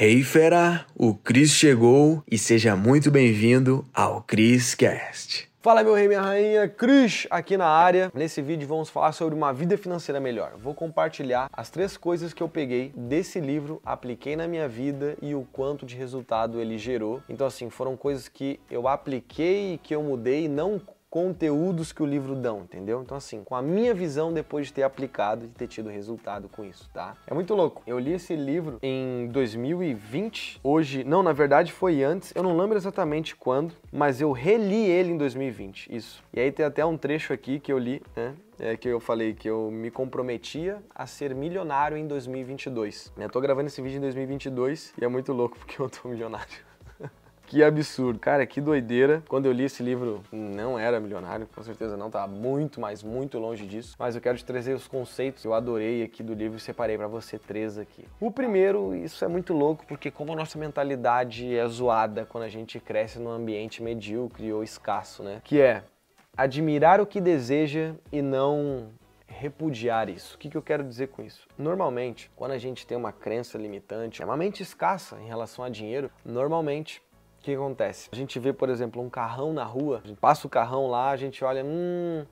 Hey fera, o Cris chegou e seja muito bem-vindo ao Cris Cast. Fala meu rei, minha rainha, Cris aqui na área. Nesse vídeo vamos falar sobre uma vida financeira melhor. Vou compartilhar as três coisas que eu peguei desse livro, apliquei na minha vida e o quanto de resultado ele gerou. Então assim, foram coisas que eu apliquei e que eu mudei, não conteúdos que o livro dão, entendeu? Então assim, com a minha visão depois de ter aplicado e ter tido resultado com isso, tá? É muito louco. Eu li esse livro em 2020. Hoje, não, na verdade foi antes. Eu não lembro exatamente quando, mas eu reli ele em 2020. Isso. E aí tem até um trecho aqui que eu li, né? É que eu falei que eu me comprometia a ser milionário em 2022. Eu tô gravando esse vídeo em 2022 e é muito louco porque eu tô milionário. Que absurdo. Cara, que doideira. Quando eu li esse livro, não era milionário, com certeza não, tá muito, mas muito longe disso. Mas eu quero te trazer os conceitos que eu adorei aqui do livro e separei para você três aqui. O primeiro, isso é muito louco, porque como a nossa mentalidade é zoada quando a gente cresce num ambiente medíocre ou escasso, né? Que é admirar o que deseja e não repudiar isso. O que, que eu quero dizer com isso? Normalmente, quando a gente tem uma crença limitante, é uma mente escassa em relação a dinheiro, normalmente o que acontece? A gente vê, por exemplo, um carrão na rua, a gente passa o carrão lá, a gente olha, hum,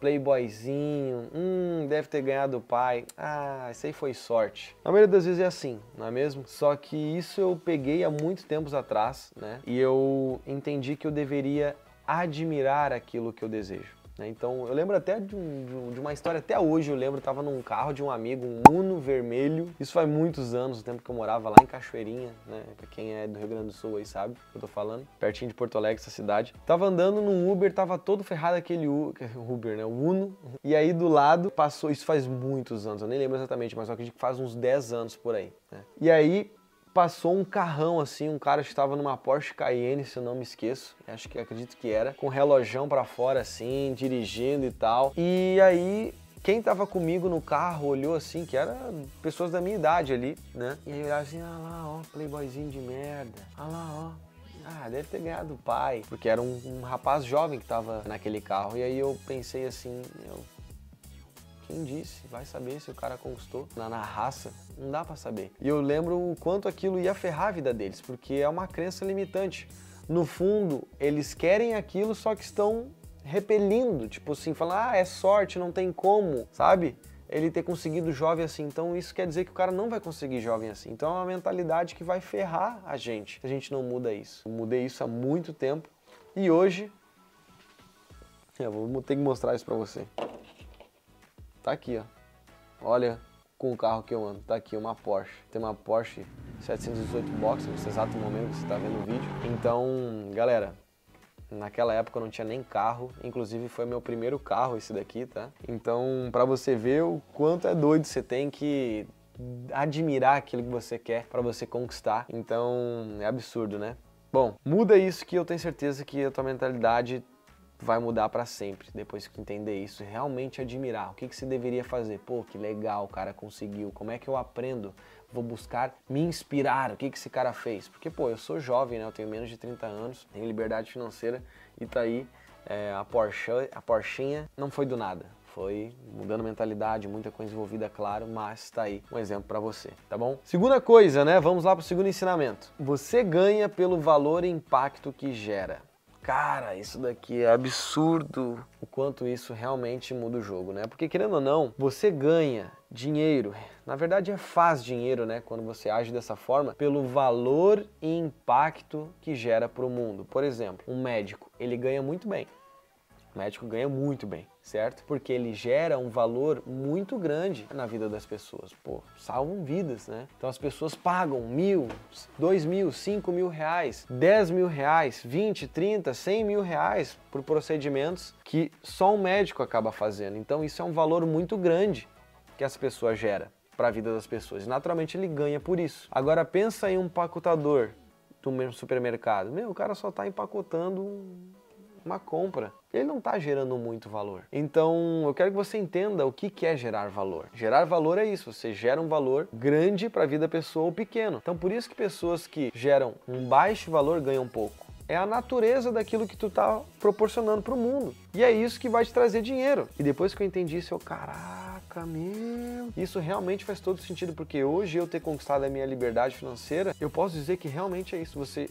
playboyzinho, hum, deve ter ganhado o pai, ah, isso aí foi sorte. Na maioria das vezes é assim, não é mesmo? Só que isso eu peguei há muitos tempos atrás, né? E eu entendi que eu deveria admirar aquilo que eu desejo. Né? Então eu lembro até de, um, de, uma história, até hoje eu lembro, eu tava num carro de um amigo, um Uno vermelho. Isso faz muitos anos, o tempo que eu morava lá em Cachoeirinha, né? Pra quem é do Rio Grande do Sul aí sabe o que eu tô falando. Pertinho de Porto Alegre, essa cidade. Tava andando num Uber, tava todo ferrado aquele Uber, né? O Uno. E aí do lado passou, isso faz muitos anos, eu nem lembro exatamente, mas eu acredito que faz uns 10 anos por aí. Né? E aí passou um carrão assim, um cara estava numa Porsche Cayenne, se eu não me esqueço, acho que acredito que era, com relojão para fora assim, dirigindo e tal. E aí quem tava comigo no carro olhou assim, que era pessoas da minha idade ali, né? E aí olhava assim, ah lá, ó, playboyzinho de merda. Ah lá, ó. Ah, deve ter ganhado o pai. Porque era um, um rapaz jovem que tava naquele carro. E aí eu pensei assim, eu quem disse? Vai saber se o cara conquistou na, na raça. Não dá para saber. E eu lembro o quanto aquilo ia ferrar a vida deles, porque é uma crença limitante. No fundo, eles querem aquilo, só que estão repelindo, tipo assim, falar, ah, é sorte, não tem como, sabe? Ele ter conseguido jovem assim. Então isso quer dizer que o cara não vai conseguir jovem assim. Então é uma mentalidade que vai ferrar a gente se a gente não muda isso. Eu mudei isso há muito tempo e hoje eu vou ter que mostrar isso pra você. Tá aqui, ó. Olha com o carro que eu ando. Tá aqui uma Porsche. Tem uma Porsche 718 Boxer nesse exato momento que você tá vendo o vídeo. Então, galera, naquela época eu não tinha nem carro, inclusive foi meu primeiro carro esse daqui, tá? Então, para você ver o quanto é doido, você tem que admirar aquilo que você quer para você conquistar. Então, é absurdo, né? Bom, muda isso que eu tenho certeza que a tua mentalidade vai mudar para sempre depois que entender isso, realmente admirar o que, que se deveria fazer. Pô, que legal, o cara conseguiu. Como é que eu aprendo? Vou buscar me inspirar. O que, que esse cara fez? Porque, pô, eu sou jovem, né? Eu tenho menos de 30 anos, tenho liberdade financeira e tá aí é, a Porsche, a Porschinha não foi do nada. Foi mudando mentalidade, muita coisa envolvida, claro, mas tá aí um exemplo para você, tá bom? Segunda coisa, né? Vamos lá pro segundo ensinamento. Você ganha pelo valor e impacto que gera. Cara, isso daqui é absurdo o quanto isso realmente muda o jogo, né? Porque querendo ou não, você ganha dinheiro, na verdade é faz dinheiro, né? Quando você age dessa forma, pelo valor e impacto que gera para o mundo. Por exemplo, um médico, ele ganha muito bem. O médico ganha muito bem, certo? Porque ele gera um valor muito grande na vida das pessoas. Pô, salvam vidas, né? Então as pessoas pagam mil, dois mil, cinco mil reais, dez mil reais, vinte, trinta, cem mil reais por procedimentos que só um médico acaba fazendo. Então isso é um valor muito grande que as pessoas gera para a vida das pessoas. Naturalmente ele ganha por isso. Agora pensa em um empacotador do mesmo supermercado. Meu, o cara só está empacotando uma compra. Ele não está gerando muito valor. Então, eu quero que você entenda o que é gerar valor. Gerar valor é isso, você gera um valor grande para a vida da pessoa ou pequeno. Então, por isso que pessoas que geram um baixo valor ganham pouco. É a natureza daquilo que tu tá proporcionando para o mundo. E é isso que vai te trazer dinheiro. E depois que eu entendi isso, eu, caraca, Caraca, meu. Isso realmente faz todo sentido, porque hoje eu ter conquistado a minha liberdade financeira, eu posso dizer que realmente é isso. Você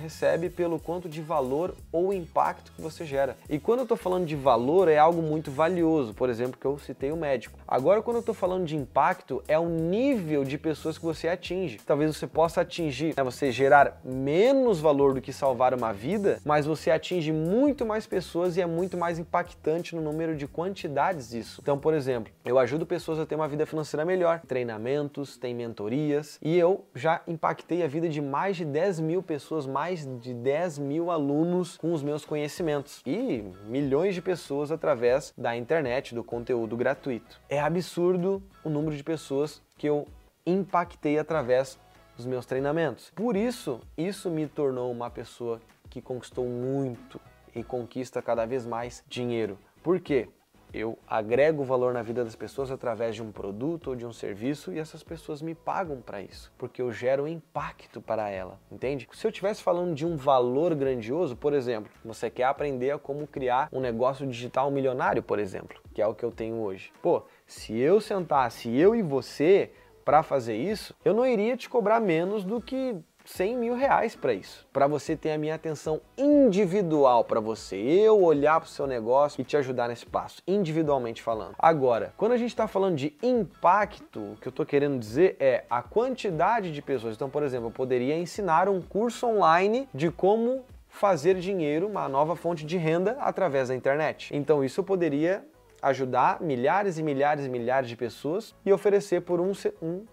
recebe pelo quanto de valor ou impacto que você gera. E quando eu estou falando de valor, é algo muito valioso, por exemplo, que eu citei o médico. Agora, quando eu estou falando de impacto, é o nível de pessoas que você atinge. Talvez você possa atingir, né, você gerar menos valor do que salvar uma vida, mas você atinge muito mais pessoas e é muito mais impactante no número de quantidades disso. Então, por exemplo, eu ajudo pessoas a ter uma vida financeira melhor, treinamentos, tem mentorias, e eu já impactei a vida de mais de 10 mil pessoas mais mais de 10 mil alunos com os meus conhecimentos e milhões de pessoas através da internet, do conteúdo gratuito. É absurdo o número de pessoas que eu impactei através dos meus treinamentos. Por isso, isso me tornou uma pessoa que conquistou muito e conquista cada vez mais dinheiro. Por quê? Eu agrego valor na vida das pessoas através de um produto ou de um serviço e essas pessoas me pagam para isso, porque eu gero impacto para ela, entende? Se eu estivesse falando de um valor grandioso, por exemplo, você quer aprender a como criar um negócio digital milionário, por exemplo, que é o que eu tenho hoje. Pô, se eu sentasse eu e você para fazer isso, eu não iria te cobrar menos do que 100 mil reais para isso, para você ter a minha atenção individual para você, eu olhar para o seu negócio e te ajudar nesse passo, individualmente falando. Agora, quando a gente está falando de impacto, o que eu estou querendo dizer é a quantidade de pessoas. Então, por exemplo, eu poderia ensinar um curso online de como fazer dinheiro, uma nova fonte de renda através da internet. Então, isso eu poderia ajudar milhares e milhares e milhares de pessoas e oferecer por um, um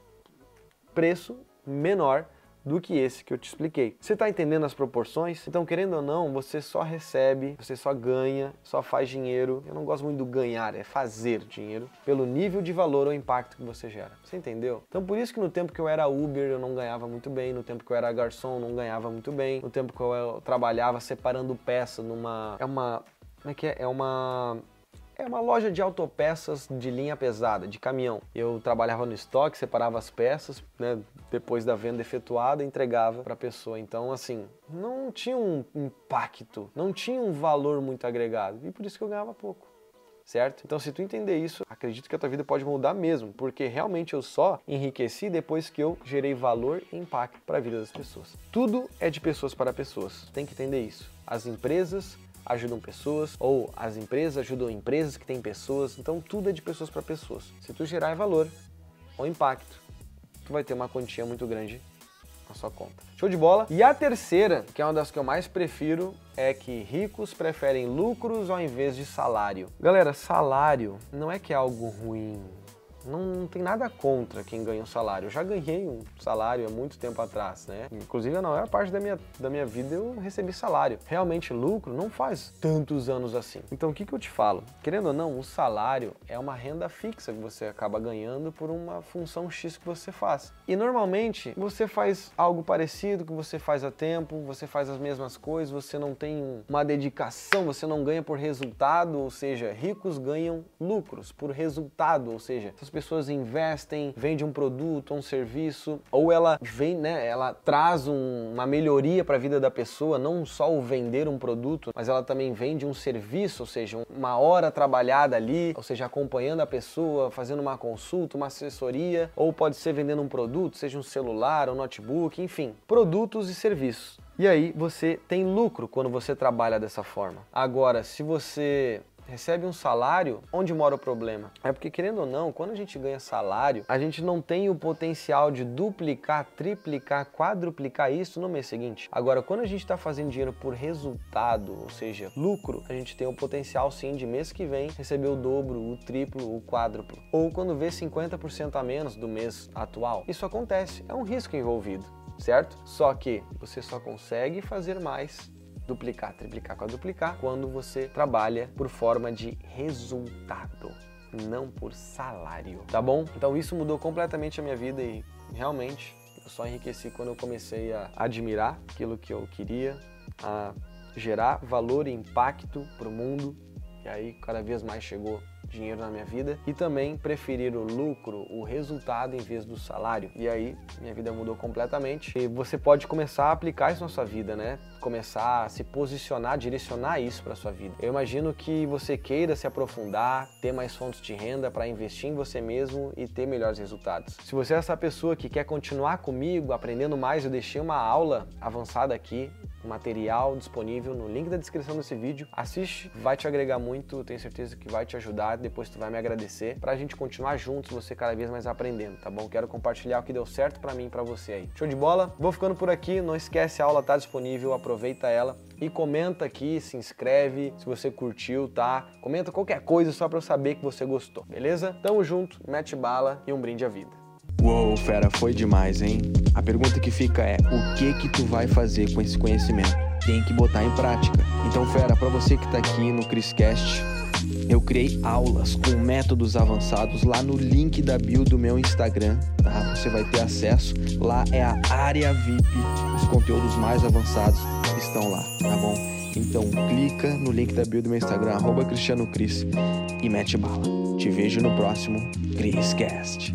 preço menor do que esse que eu te expliquei. Você está entendendo as proporções? Então, querendo ou não, você só recebe, você só ganha, só faz dinheiro. Eu não gosto muito do ganhar, é fazer dinheiro pelo nível de valor ou impacto que você gera. Você entendeu? Então, por isso que no tempo que eu era Uber, eu não ganhava muito bem, no tempo que eu era garçom, não ganhava muito bem, no tempo que eu trabalhava separando peça numa é uma como é que é? É uma é uma loja de autopeças de linha pesada, de caminhão. Eu trabalhava no estoque, separava as peças, né, depois da venda efetuada, entregava para a pessoa. Então, assim, não tinha um impacto, não tinha um valor muito agregado. E por isso que eu ganhava pouco. Certo? Então, se tu entender isso, acredito que a tua vida pode mudar mesmo, porque realmente eu só enriqueci depois que eu gerei valor e impacto para a vida das pessoas. Tudo é de pessoas para pessoas. Tem que entender isso. As empresas ajudam pessoas, ou as empresas ajudam empresas que têm pessoas, então tudo é de pessoas para pessoas. Se tu gerar valor ou impacto, tu vai ter uma quantia muito grande na sua conta. Show de bola? E a terceira, que é uma das que eu mais prefiro, é que ricos preferem lucros ao invés de salário. Galera, salário não é que é algo ruim, não, não, tem nada contra quem ganha um salário. Eu já ganhei um salário há muito tempo atrás, né? Inclusive, na maior parte da minha, da minha vida eu recebi salário. Realmente, lucro não faz tantos anos assim. Então, o que, que eu te falo? Querendo ou não, o salário é uma renda fixa que você acaba ganhando por uma função X que você faz. E normalmente, você faz algo parecido que você faz há tempo, você faz as mesmas coisas, você não tem uma dedicação, você não ganha por resultado, ou seja, ricos ganham lucros por resultado, ou seja, essas pessoas investem, vende um produto, um serviço, ou ela vem, né, ela traz um, uma melhoria para a vida da pessoa, não só o vender um produto, mas ela também vende um serviço, ou seja, uma hora trabalhada ali, ou seja, acompanhando a pessoa, fazendo uma consulta, uma assessoria, ou pode ser vendendo um produto, seja um celular, um notebook, enfim, produtos e serviços. E aí você tem lucro quando você trabalha dessa forma. Agora, se você recebe um salário, onde mora o problema? É porque, querendo ou não, quando a gente ganha salário, a gente não tem o potencial de duplicar, triplicar, quadruplicar isso no mês seguinte. Agora, quando a gente está fazendo dinheiro por resultado, ou seja, lucro, a gente tem o potencial sim de mês que vem receber o dobro, o triplo, o quádruplo. Ou quando vê 50% a menos do mês atual. Isso acontece, é um risco envolvido certo? Só que você só consegue fazer mais duplicar, triplicar, quadruplicar quando você trabalha por forma de resultado, não por salário, tá bom? Então isso mudou completamente a minha vida e realmente eu só enriqueci quando eu comecei a admirar aquilo que eu queria, a gerar valor e impacto para o mundo e aí cada vez mais chegou dinheiro na minha vida e também preferir o lucro, o resultado em vez do salário. E aí minha vida mudou completamente. E você pode começar a aplicar isso na sua vida, né? Começar a se posicionar, direcionar isso para sua vida. Eu imagino que você queira se aprofundar, ter mais fontes de renda para investir em você mesmo e ter melhores resultados. Se você é essa pessoa que quer continuar comigo, aprendendo mais, eu deixei uma aula avançada aqui material disponível no link da descrição desse vídeo. Assiste, vai te agregar muito, tenho certeza que vai te ajudar. Depois tu vai me agradecer pra gente continuar juntos, você cada vez mais aprendendo, tá bom? Quero compartilhar o que deu certo para mim e para você aí. Show de bola? Vou ficando por aqui, não esquece a aula tá disponível, aproveita ela e comenta aqui, se inscreve se você curtiu, tá? Comenta qualquer coisa só para eu saber que você gostou, beleza? Tamo junto, mete bala e um brinde à vida. Uou, fera, foi demais, hein? A pergunta que fica é: o que que tu vai fazer com esse conhecimento? Tem que botar em prática. Então, fera, para você que tá aqui no Criscast, eu criei aulas com métodos avançados lá no link da bio do meu Instagram, tá? Você vai ter acesso. Lá é a área VIP, os conteúdos mais avançados estão lá, tá bom? Então clica no link da bio do meu Instagram, arroba Cristiano Cris, e mete bala. Te vejo no próximo Criscast.